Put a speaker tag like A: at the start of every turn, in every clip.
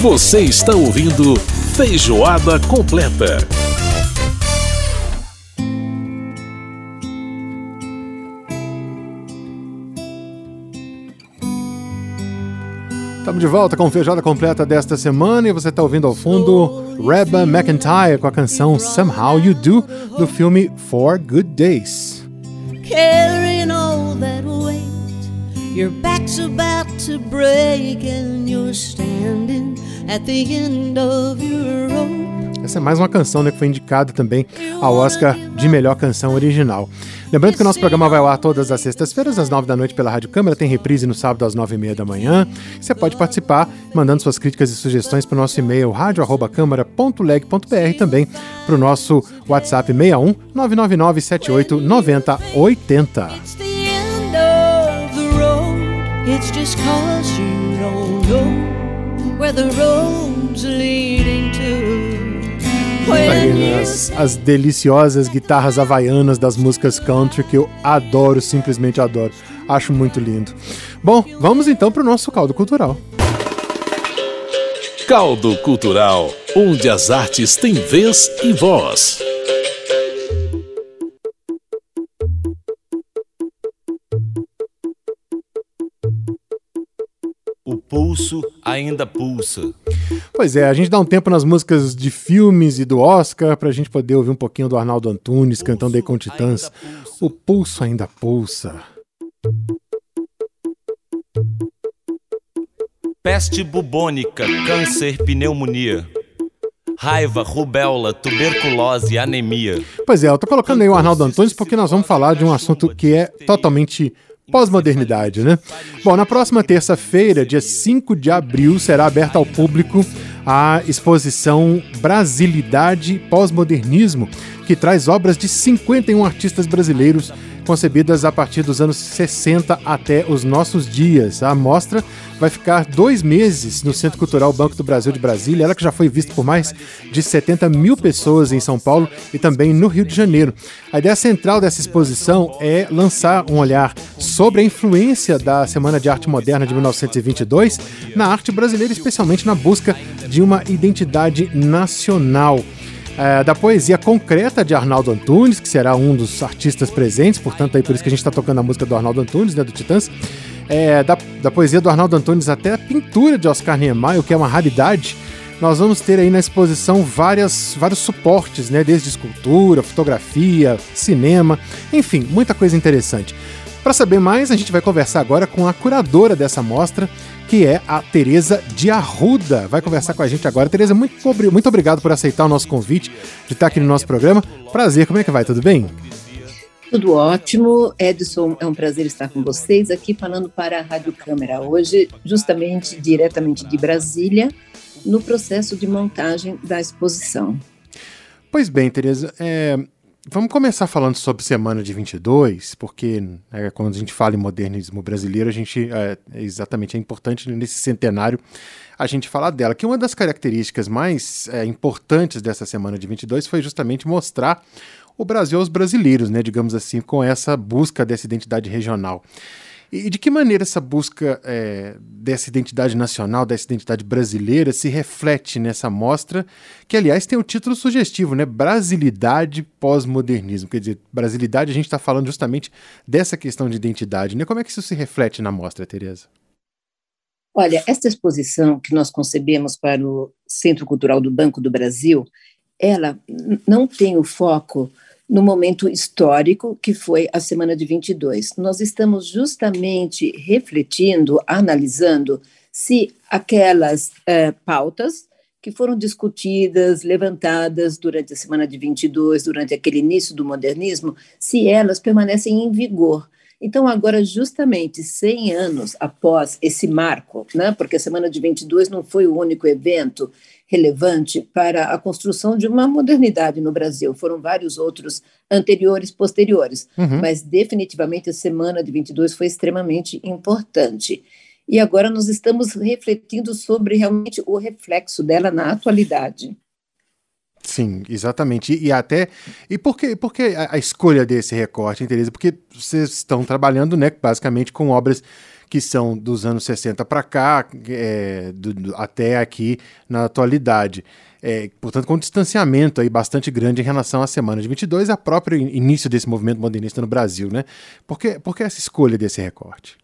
A: Você está ouvindo Feijoada Completa.
B: Estamos de volta com feijoada completa desta semana e você está ouvindo ao fundo Reba McIntyre com a canção Somehow You Do do filme Four Good Days. Carrying all that weight, your back's about to break and you're standing at the end of your rope. Essa é mais uma canção né, que foi indicada também ao Oscar de melhor canção original. Lembrando que o nosso programa vai ao ar todas as sextas-feiras, às nove da noite, pela Rádio Câmara, tem reprise no sábado às nove e meia da manhã. Você pode participar mandando suas críticas e sugestões para o nosso e-mail rádio.câmara.leg.br também para o nosso WhatsApp 61 999 78 90 80. It's just cause you don't know where the road's leading to. Aí, as, as deliciosas guitarras havaianas das músicas country que eu adoro, simplesmente adoro. Acho muito lindo. Bom, vamos então para o nosso caldo cultural.
A: Caldo Cultural, onde as artes têm vez e voz.
C: Pulso ainda pulsa.
B: Pois é, a gente dá um tempo nas músicas de filmes e do Oscar pra gente poder ouvir um pouquinho do Arnaldo Antunes cantando aí com Titãs. O pulso ainda pulsa.
C: Peste bubônica, câncer, pneumonia. Raiva, rubéola, tuberculose, anemia.
B: Pois é, eu tô colocando aí o Arnaldo Antunes porque nós vamos falar de um assunto que é totalmente pós-modernidade, né? Bom, na próxima terça-feira, dia 5 de abril, será aberta ao público a exposição Brasilidade Pós-Modernismo, que traz obras de 51 artistas brasileiros concebidas a partir dos anos 60 até os nossos dias. A mostra vai ficar dois meses no Centro Cultural Banco do Brasil de Brasília, ela que já foi vista por mais de 70 mil pessoas em São Paulo e também no Rio de Janeiro. A ideia central dessa exposição é lançar um olhar sobre a influência da Semana de Arte Moderna de 1922 na arte brasileira, especialmente na busca de uma identidade nacional. É, da poesia concreta de Arnaldo Antunes, que será um dos artistas presentes, portanto, aí por isso que a gente está tocando a música do Arnaldo Antunes, né, do Titãs é, da, da poesia do Arnaldo Antunes até a pintura de Oscar Niemeyer, o que é uma raridade, nós vamos ter aí na exposição várias, vários suportes, né? Desde escultura, fotografia, cinema, enfim, muita coisa interessante. Para saber mais, a gente vai conversar agora com a curadora dessa mostra, que é a Tereza de Arruda. Vai conversar com a gente agora. Tereza, muito, muito obrigado por aceitar o nosso convite de estar aqui no nosso programa. Prazer, como é que vai? Tudo bem?
D: Tudo ótimo. Edson, é um prazer estar com vocês aqui falando para a Rádio Câmara hoje, justamente diretamente de Brasília, no processo de montagem da exposição.
B: Pois bem, Tereza, é, vamos começar falando sobre Semana de 22, porque é, quando a gente fala em modernismo brasileiro, a gente é, exatamente é importante nesse centenário a gente falar dela. Que uma das características mais é, importantes dessa Semana de 22 foi justamente mostrar o Brasil aos brasileiros, né, digamos assim, com essa busca dessa identidade regional. E de que maneira essa busca é, dessa identidade nacional, dessa identidade brasileira, se reflete nessa mostra, que aliás tem o título sugestivo, né? Brasilidade pós-modernismo. Quer dizer, brasilidade a gente está falando justamente dessa questão de identidade, né? Como é que isso se reflete na mostra, Tereza?
D: Olha, esta exposição que nós concebemos para o Centro Cultural do Banco do Brasil, ela não tem o foco no momento histórico que foi a semana de 22. Nós estamos justamente refletindo, analisando se aquelas eh, pautas que foram discutidas, levantadas durante a semana de 22, durante aquele início do modernismo, se elas permanecem em vigor. Então, agora, justamente 100 anos após esse marco, né, porque a Semana de 22 não foi o único evento relevante para a construção de uma modernidade no Brasil. Foram vários outros anteriores, posteriores, uhum. mas definitivamente a semana de 22 foi extremamente importante. E agora nós estamos refletindo sobre realmente o reflexo dela na atualidade.
B: Sim, exatamente. E, até. E por que, por que a, a escolha desse recorte, Tereza? Porque vocês estão trabalhando, né, basicamente, com obras que são dos anos 60 para cá, é, do, do, até aqui na atualidade. É, portanto, com um distanciamento aí bastante grande em relação à semana de 22 e ao próprio início desse movimento modernista no Brasil, né? Por que, por que essa escolha desse recorte?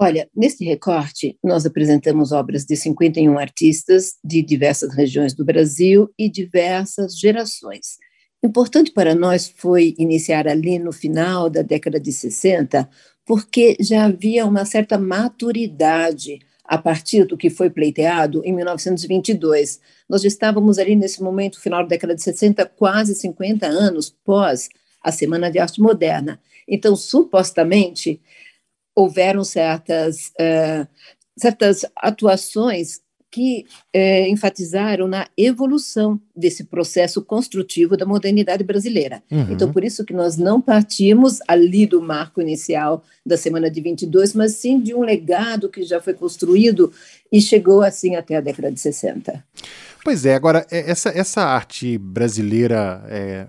D: Olha, nesse recorte, nós apresentamos obras de 51 artistas de diversas regiões do Brasil e diversas gerações. Importante para nós foi iniciar ali no final da década de 60, porque já havia uma certa maturidade a partir do que foi pleiteado em 1922. Nós estávamos ali nesse momento, final da década de 60, quase 50 anos pós a Semana de Arte Moderna. Então, supostamente, houveram certas, uh, certas atuações que uh, enfatizaram na evolução desse processo construtivo da modernidade brasileira. Uhum. Então, por isso que nós não partimos ali do marco inicial da Semana de 22, mas sim de um legado que já foi construído e chegou assim até a década de 60.
B: Pois é, agora, é, essa, essa arte brasileira é,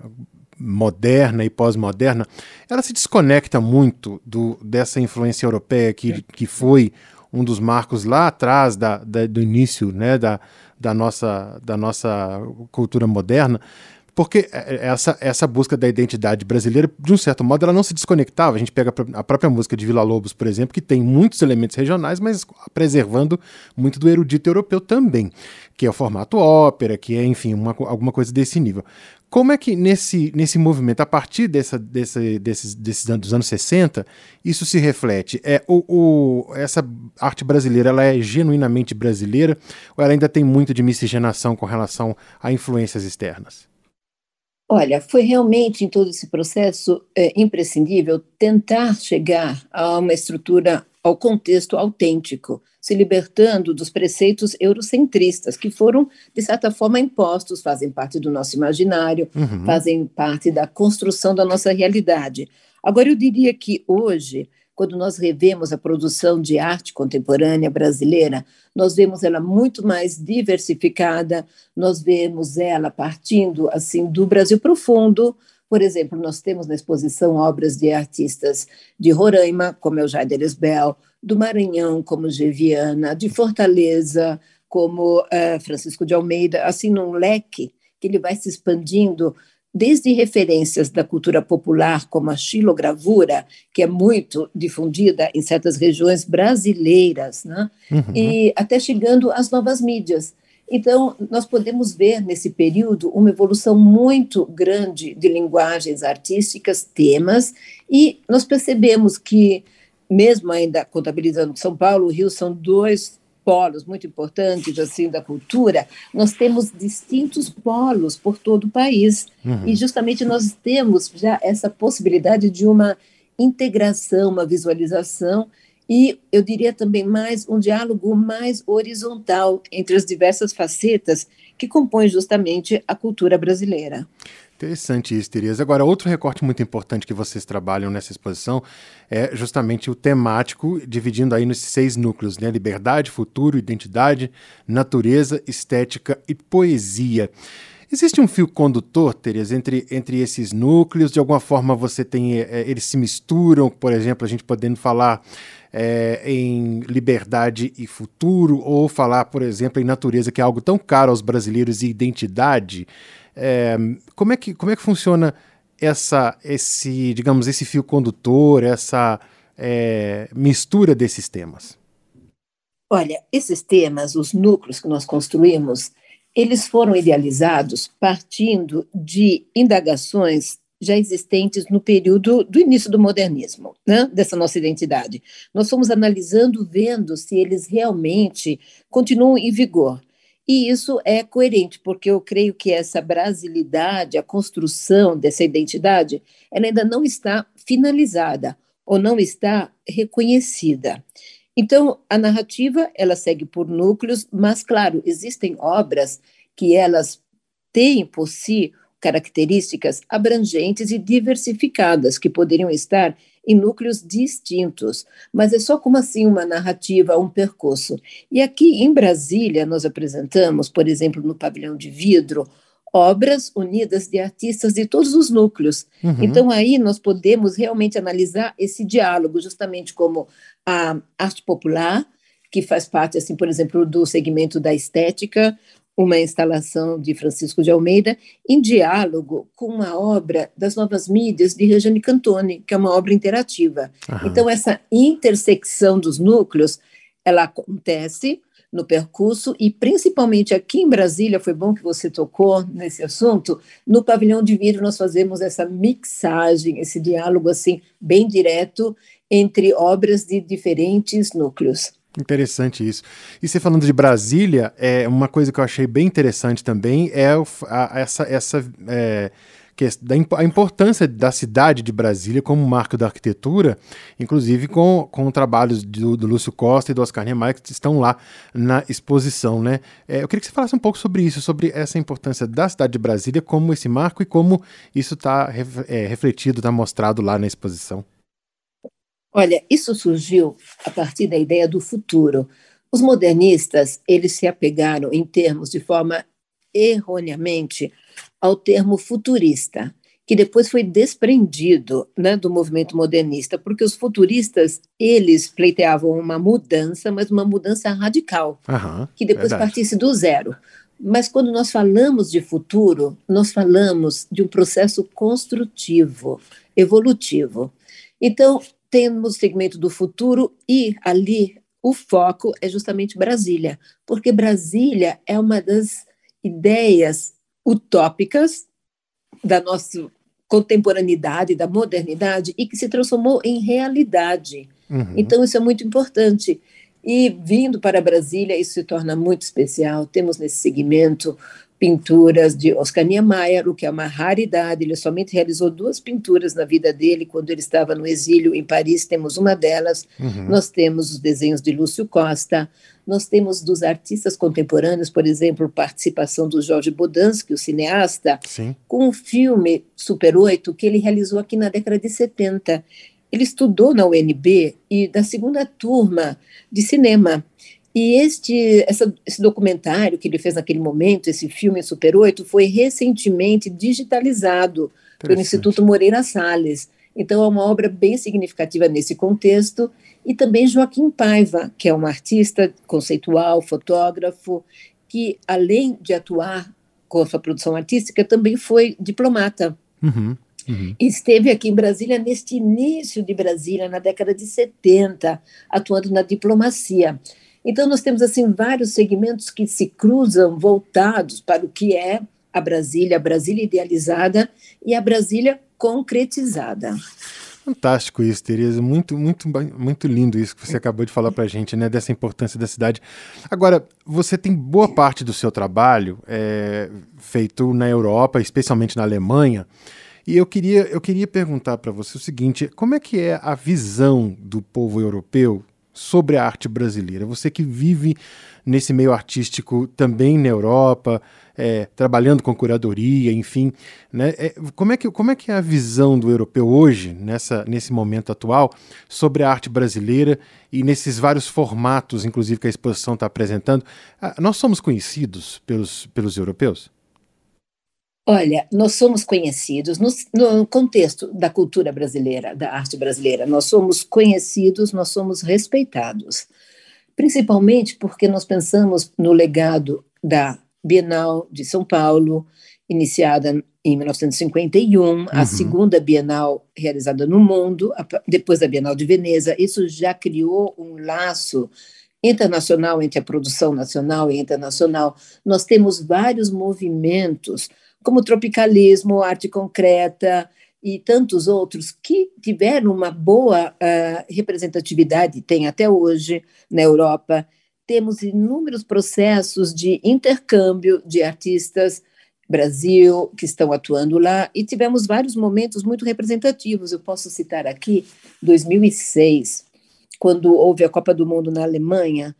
B: moderna e pós-moderna, ela se desconecta muito do, dessa influência europeia que, que foi um dos marcos lá atrás da, da, do início né, da, da, nossa, da nossa cultura moderna, porque essa, essa busca da identidade brasileira, de um certo modo, ela não se desconectava. A gente pega a própria música de Vila Lobos, por exemplo, que tem muitos elementos regionais, mas preservando muito do erudito europeu também, que é o formato ópera, que é, enfim, uma, alguma coisa desse nível. Como é que nesse, nesse movimento, a partir dessa, desse, desses, desses dos anos 60, isso se reflete? É, o, o, essa arte brasileira ela é genuinamente brasileira ou ela ainda tem muito de miscigenação com relação a influências externas?
D: Olha, foi realmente em todo esse processo é, imprescindível tentar chegar a uma estrutura, ao contexto autêntico se libertando dos preceitos eurocentristas, que foram, de certa forma, impostos, fazem parte do nosso imaginário, uhum. fazem parte da construção da nossa realidade. Agora, eu diria que hoje, quando nós revemos a produção de arte contemporânea brasileira, nós vemos ela muito mais diversificada, nós vemos ela partindo assim do Brasil profundo, por exemplo, nós temos na exposição obras de artistas de Roraima, como Eugênia Elisbel, do Maranhão, como Geviana, de Fortaleza, como uh, Francisco de Almeida, assim, num leque que ele vai se expandindo desde referências da cultura popular, como a xilogravura, que é muito difundida em certas regiões brasileiras, né? Uhum. e até chegando às novas mídias. Então, nós podemos ver nesse período uma evolução muito grande de linguagens artísticas, temas, e nós percebemos que mesmo ainda contabilizando São Paulo e Rio são dois polos muito importantes assim da cultura, nós temos distintos polos por todo o país uhum. e justamente nós temos já essa possibilidade de uma integração, uma visualização e eu diria também mais um diálogo mais horizontal entre as diversas facetas que compõem justamente a cultura brasileira.
B: Interessante isso, Tereza. Agora, outro recorte muito importante que vocês trabalham nessa exposição é justamente o temático, dividindo aí nos seis núcleos, né? Liberdade, futuro, identidade, natureza, estética e poesia. Existe um fio condutor, Tereza, entre, entre esses núcleos? De alguma forma você tem. É, eles se misturam, por exemplo, a gente podendo falar é, em liberdade e futuro, ou falar, por exemplo, em natureza, que é algo tão caro aos brasileiros, e identidade. É, como, é que, como é que funciona essa, esse, digamos, esse fio condutor, essa é, mistura desses temas?
D: Olha, esses temas, os núcleos que nós construímos, eles foram idealizados partindo de indagações já existentes no período do início do modernismo, né, dessa nossa identidade. Nós fomos analisando, vendo se eles realmente continuam em vigor. E isso é coerente, porque eu creio que essa brasilidade, a construção dessa identidade, ela ainda não está finalizada ou não está reconhecida. Então, a narrativa, ela segue por núcleos, mas, claro, existem obras que elas têm por si características abrangentes e diversificadas que poderiam estar em núcleos distintos, mas é só como assim uma narrativa, um percurso. E aqui em Brasília nós apresentamos, por exemplo, no pavilhão de vidro, obras unidas de artistas de todos os núcleos. Uhum. Então, aí nós podemos realmente analisar esse diálogo, justamente como a arte popular, que faz parte, assim, por exemplo, do segmento da estética, uma instalação de Francisco de Almeida, em diálogo com uma obra das novas mídias de Regiane Cantoni, que é uma obra interativa. Então, essa intersecção dos núcleos, ela acontece no percurso e principalmente aqui em Brasília, foi bom que você tocou nesse assunto, no pavilhão de vidro nós fazemos essa mixagem, esse diálogo assim bem direto entre obras de diferentes núcleos.
B: Interessante isso. E você falando de Brasília, é uma coisa que eu achei bem interessante também é a, essa essa é, a importância da cidade de Brasília como marco da arquitetura, inclusive com, com trabalhos do, do Lúcio Costa e do Oscar Niemeyer que estão lá na exposição. Né? É, eu queria que você falasse um pouco sobre isso, sobre essa importância da cidade de Brasília como esse marco e como isso está é, refletido, está mostrado lá na exposição.
D: Olha, isso surgiu a partir da ideia do futuro. Os modernistas, eles se apegaram em termos de forma erroneamente ao termo futurista, que depois foi desprendido né, do movimento modernista, porque os futuristas eles pleiteavam uma mudança, mas uma mudança radical, uhum, que depois verdade. partisse do zero. Mas quando nós falamos de futuro, nós falamos de um processo construtivo, evolutivo. Então, temos o segmento do futuro e ali o foco é justamente Brasília, porque Brasília é uma das ideias utópicas da nossa contemporaneidade, da modernidade, e que se transformou em realidade. Uhum. Então, isso é muito importante. E vindo para Brasília, isso se torna muito especial. Temos nesse segmento pinturas de Oscar Niemeyer, o que é uma raridade. Ele somente realizou duas pinturas na vida dele, quando ele estava no exílio em Paris, temos uma delas. Uhum. Nós temos os desenhos de Lúcio Costa, nós temos dos artistas contemporâneos, por exemplo, participação do Jorge Bodansky, o cineasta, Sim. com o filme Super 8, que ele realizou aqui na década de 70. Ele estudou na UNB e da segunda turma de cinema. E este, essa, esse documentário que ele fez naquele momento, esse filme Super 8, foi recentemente digitalizado pelo Instituto Moreira Salles. Então, é uma obra bem significativa nesse contexto. E também Joaquim Paiva, que é um artista conceitual, fotógrafo, que, além de atuar com a sua produção artística, também foi diplomata. Uhum. Uhum. Esteve aqui em Brasília neste início de Brasília, na década de 70, atuando na diplomacia. Então, nós temos assim vários segmentos que se cruzam voltados para o que é a Brasília, a Brasília idealizada e a Brasília concretizada.
B: Fantástico isso, Tereza. Muito, muito, muito lindo isso que você acabou de falar para a gente, né? Dessa importância da cidade. Agora, você tem boa parte do seu trabalho é, feito na Europa, especialmente na Alemanha. E eu queria, eu queria perguntar para você o seguinte: como é que é a visão do povo europeu sobre a arte brasileira? Você que vive nesse meio artístico também na Europa, é, trabalhando com curadoria, enfim, né? É, como, é que, como é que é a visão do europeu hoje, nessa, nesse momento atual, sobre a arte brasileira e nesses vários formatos, inclusive, que a exposição está apresentando? Ah, nós somos conhecidos pelos, pelos europeus?
D: Olha, nós somos conhecidos no, no, contexto da cultura brasileira, da arte brasileira. Nós somos conhecidos, nós somos respeitados, principalmente porque nós pensamos no legado da Bienal de São Paulo, iniciada em 1951, uhum. a segunda Bienal realizada no mundo, depois da Bienal de Veneza. Isso já criou um laço internacional entre a produção nacional e internacional. Nós temos vários movimentos como tropicalismo, arte concreta e tantos outros que tiveram uma boa uh, representatividade, tem até hoje na Europa. Temos inúmeros processos de intercâmbio de artistas Brasil que estão atuando lá e tivemos vários momentos muito representativos. Eu posso citar aqui 2006, quando houve a Copa do Mundo na Alemanha,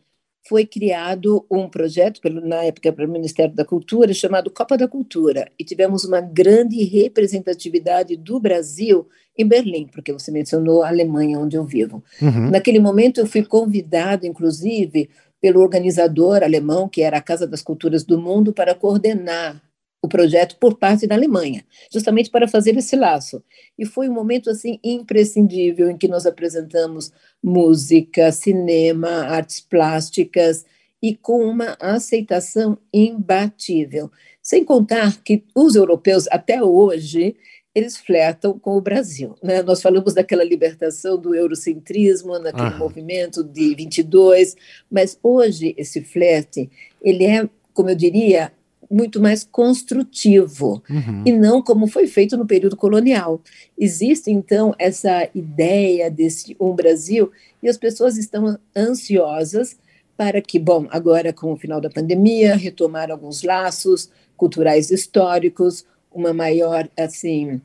D: foi criado um projeto, pelo, na época, pelo Ministério da Cultura, chamado Copa da Cultura, e tivemos uma grande representatividade do Brasil em Berlim, porque você mencionou a Alemanha, onde eu vivo. Uhum. Naquele momento, eu fui convidado, inclusive, pelo organizador alemão, que era a Casa das Culturas do Mundo, para coordenar o projeto por parte da Alemanha, justamente para fazer esse laço. E foi um momento assim imprescindível em que nós apresentamos música, cinema, artes plásticas e com uma aceitação imbatível. Sem contar que os europeus até hoje eles flertam com o Brasil. Né? Nós falamos daquela libertação do eurocentrismo, naquele movimento de 22, mas hoje esse flerte ele é, como eu diria, muito mais construtivo uhum. e não como foi feito no período colonial. Existe então essa ideia desse um Brasil e as pessoas estão ansiosas para que, bom, agora com o final da pandemia, retomar alguns laços culturais históricos, uma maior assim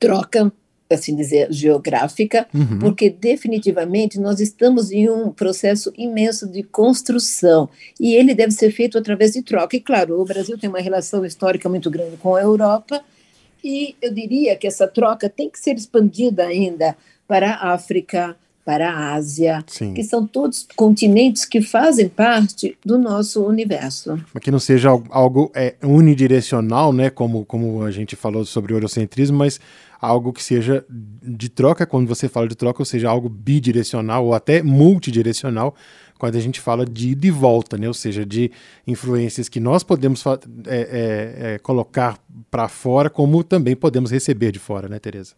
D: troca assim dizer, geográfica, uhum. porque definitivamente nós estamos em um processo imenso de construção e ele deve ser feito através de troca. E claro, o Brasil tem uma relação histórica muito grande com a Europa e eu diria que essa troca tem que ser expandida ainda para a África, para a Ásia, Sim. que são todos continentes que fazem parte do nosso universo.
B: Mas que não seja algo é, unidirecional, né, como, como a gente falou sobre o eurocentrismo, mas algo que seja de troca, quando você fala de troca, ou seja, algo bidirecional ou até multidirecional, quando a gente fala de ida e volta, né? ou seja, de influências que nós podemos é, é, é, colocar para fora, como também podemos receber de fora, né, Tereza?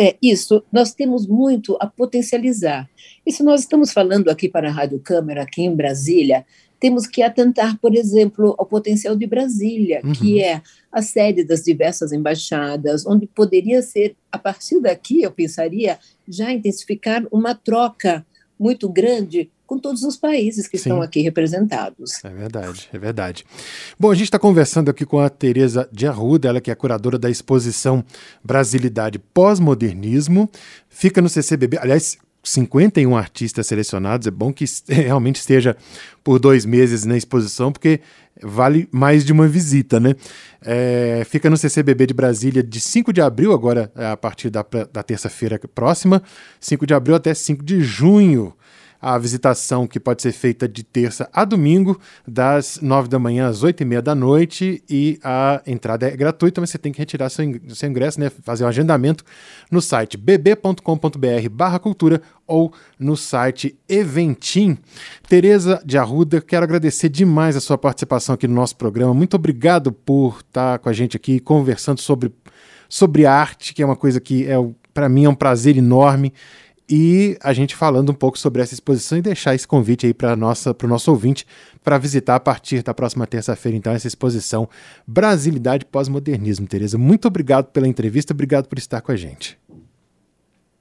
D: É, isso, nós temos muito a potencializar. E se nós estamos falando aqui para a Rádio Câmara, aqui em Brasília, temos que atentar, por exemplo, ao potencial de Brasília, uhum. que é a sede das diversas embaixadas, onde poderia ser, a partir daqui, eu pensaria, já intensificar uma troca muito grande com todos os países que Sim. estão aqui representados.
B: É verdade, é verdade. Bom, a gente está conversando aqui com a Tereza de Arruda, ela que é curadora da exposição Brasilidade Pós-Modernismo. Fica no CCBB, aliás, 51 artistas selecionados. É bom que realmente esteja por dois meses na exposição, porque vale mais de uma visita, né? É, fica no CCBB de Brasília de 5 de abril, agora a partir da, da terça-feira próxima, 5 de abril até 5 de junho a visitação que pode ser feita de terça a domingo, das nove da manhã às oito e meia da noite, e a entrada é gratuita, mas você tem que retirar seu, ingresso, né, fazer um agendamento no site bb.com.br barra cultura ou no site Eventim. Tereza de Arruda, quero agradecer demais a sua participação aqui no nosso programa. Muito obrigado por estar com a gente aqui conversando sobre, sobre arte, que é uma coisa que é, para mim é um prazer enorme e a gente falando um pouco sobre essa exposição e deixar esse convite aí para o nosso ouvinte para visitar a partir da próxima terça-feira, então, essa exposição Brasilidade Pós-Modernismo. Tereza, muito obrigado pela entrevista, obrigado por estar com a gente.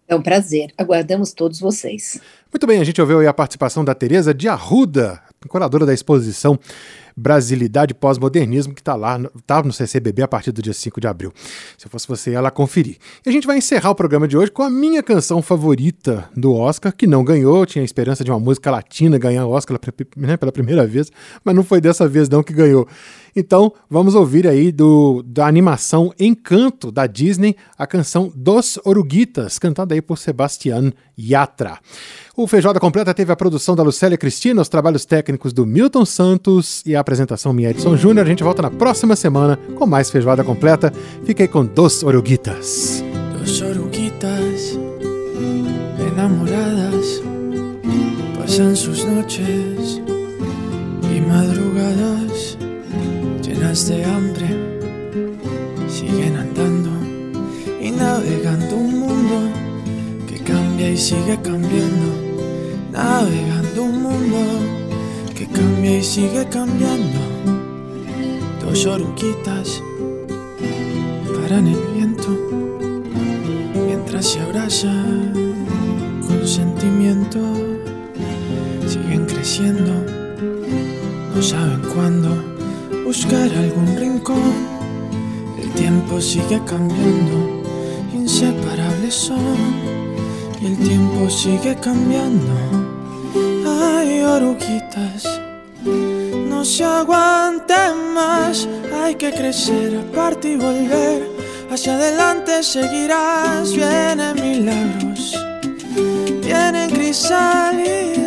D: É um prazer. Aguardamos todos vocês.
B: Muito bem, a gente ouviu aí a participação da Tereza de Arruda, curadora da exposição Brasilidade Pós-Modernismo, que está lá, está no CCBB a partir do dia 5 de abril. Se eu fosse você, ela conferir. E a gente vai encerrar o programa de hoje com a minha canção favorita do Oscar, que não ganhou, tinha a esperança de uma música latina ganhar o Oscar né, pela primeira vez, mas não foi dessa vez não que ganhou. Então, vamos ouvir aí do, da animação Encanto da Disney, a canção Dos Oruguitas, cantada aí por Sebastián Yatra. O Feijoada Completa teve a produção da Lucélia Cristina, os trabalhos técnicos do Milton Santos e a apresentação minha Edson Júnior. A gente volta na próxima semana com mais Feijoada Completa. Fique aí com Dos Oruguitas.
E: Dos oruguitas enamoradas pasan sus noches y madrugadas de hambre siguen andando y navegando un mundo que cambia y sigue cambiando navegando un mundo que cambia y sigue cambiando. Dos oruquitas paran el viento mientras se abrazan con sentimiento. Siguen creciendo, no saben cuándo buscar algún rincón. El tiempo sigue cambiando, inseparables son y el tiempo sigue cambiando oruguitas. No se aguante más, hay que crecer, aparte y volver. Hacia adelante seguirás, vienen milagros, vienen crisálidas.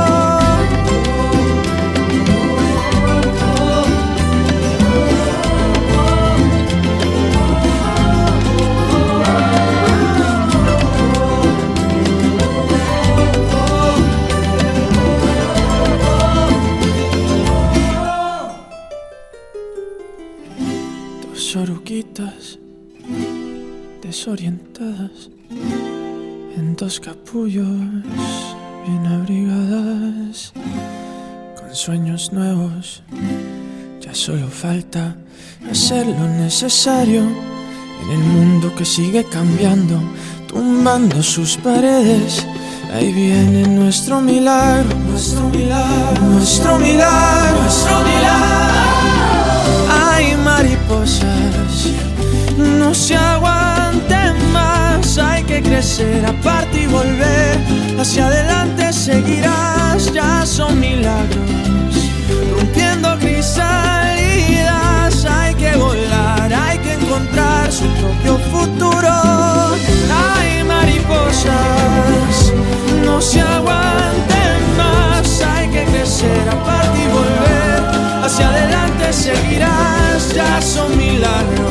E: Falta hacer lo necesario en el mundo que sigue cambiando, tumbando sus paredes. Ahí viene nuestro milagro, nuestro milagro, nuestro milagro, nuestro milagro. Hay mariposas no se aguante más, hay que crecer aparte y volver. Hacia adelante seguirás, ya son milagros. Su propio futuro. Hay mariposas, no se aguanten más, hay que crecer aparte y volver. Hacia adelante seguirás, ya son milagros